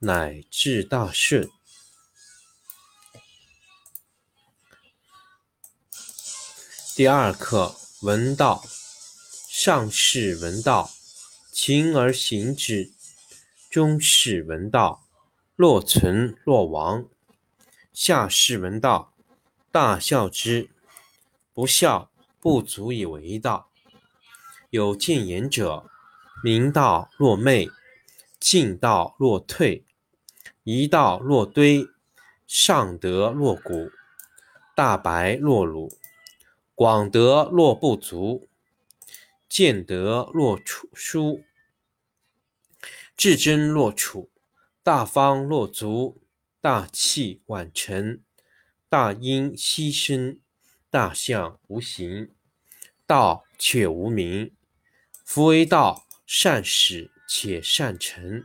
乃至大顺。第二课：闻道。上士闻道，勤而行之；中士闻道，若存若亡；下士闻道，大笑之。不孝，不足以为道。有见言者，明道若昧，进道若退。一道若堆，上德若谷，大白若鲁，广德若不足，见德若处书，至真若处，大方若足，大器晚成，大音希声，大象无形，道却无名。夫为道，善始且善成。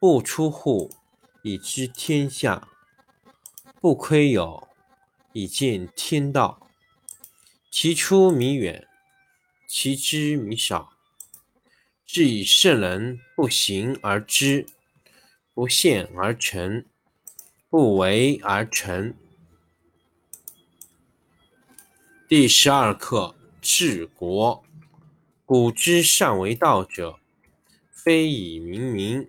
不出户，以知天下；不窥有，以见天道。其出弥远，其知弥少。是以圣人不行而知，不见而成，不为而成。第十二课：治国。古之善为道者，非以明民。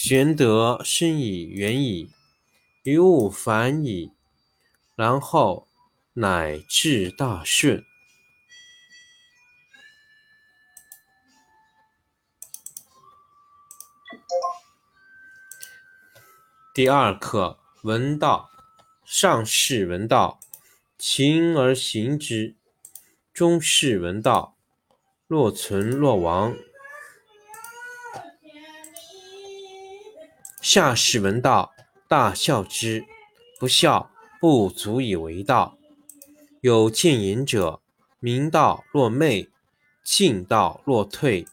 玄德生以远矣，于物反矣，然后乃至大顺。第二课：闻道。上士闻道，勤而行之；中士闻道，若存若亡。下士闻道，大笑之。不笑，不足以为道。有见言者，明道若昧，进道若退，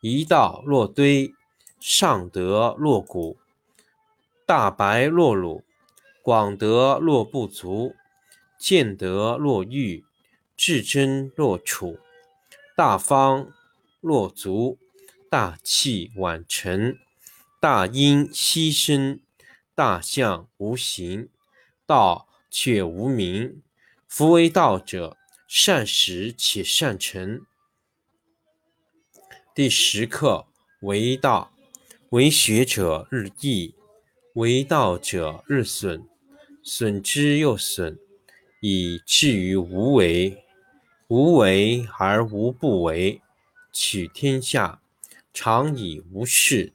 一道若堆，上德若谷，大白若鲁，广德若不足，见德若愚，至真若处，大方若足，大器晚成。大音希声，大象无形，道却无名。夫为道者，善始且善成。第十课为道，为学者日益，为道者日损，损之又损，以至于无为。无为而无不为，取天下常以无事，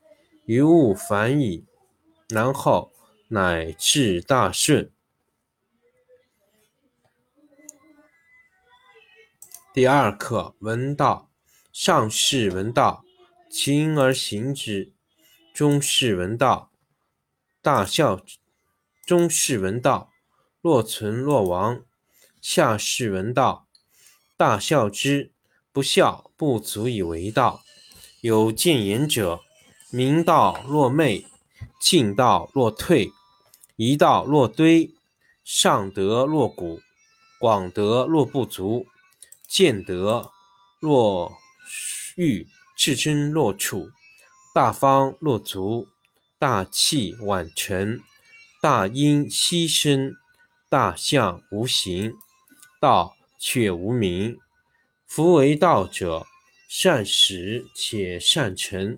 于物反矣，然后乃至大顺。第二课，闻道。上士闻道，勤而行之；中士闻道，大孝之；中士闻道，若存若亡；下士闻道，大孝之。不孝，不足以为道。有见言者，明道若昧，进道若退，一道若堆，上德若谷，广德若不足。见德若玉，至真若处，大方若足，大器晚成，大音希声，大象无形，道却无名。夫为道者，善始且善成。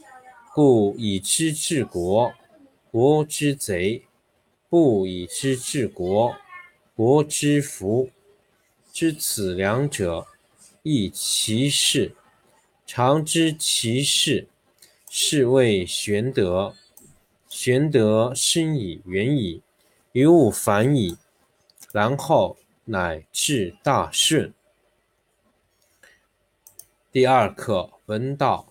故以知治国，国之贼；不以知治国，国之福。知此两者，亦其事。常知其事，是谓玄德。玄德深矣，远矣，于物反矣，然后乃至大顺。第二课：闻道。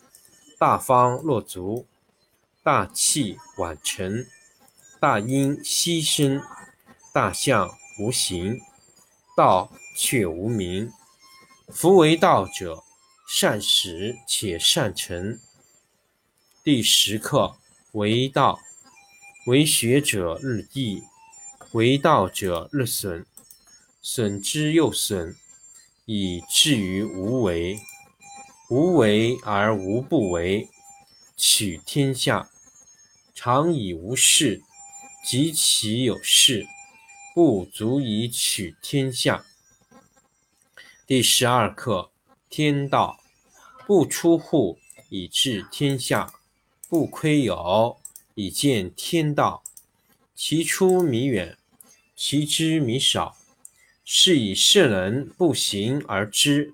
大方若足，大器晚成，大音希声，大象无形，道。却无名。夫为道者，善始且善成。第十课为道，为学者日益，为道者日损，损之又损，以至于无为。无为而无不为，取天下常以无事，及其有事，不足以取天下。第十二课：天道不出户，以治天下；不窥牖，以见天道。其出弥远，其知弥少。是以圣人不行而知，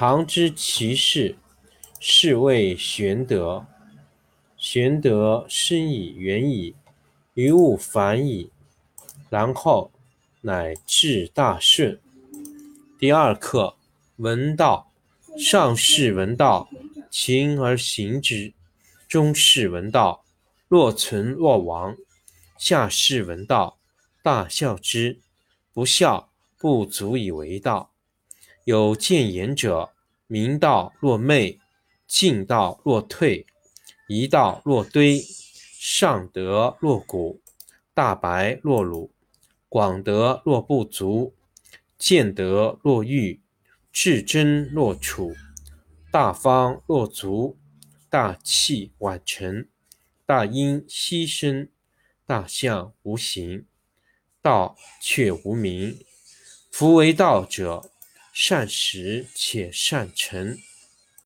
常知其事，是谓玄德。玄德深以远矣。于物反矣，然后乃至大顺。第二课：闻道。上士闻道，勤而行之；中士闻道，若存若亡；下士闻道，大笑之。不笑，不足以为道。有见言者：明道若昧，进道若退，一道若堆。上德若谷，大白若鲁，广德若不足，见德若愚，至真若楚，大方若足，大器晚成，大音希声，大象无形，道却无名。夫为道者，善始且善成。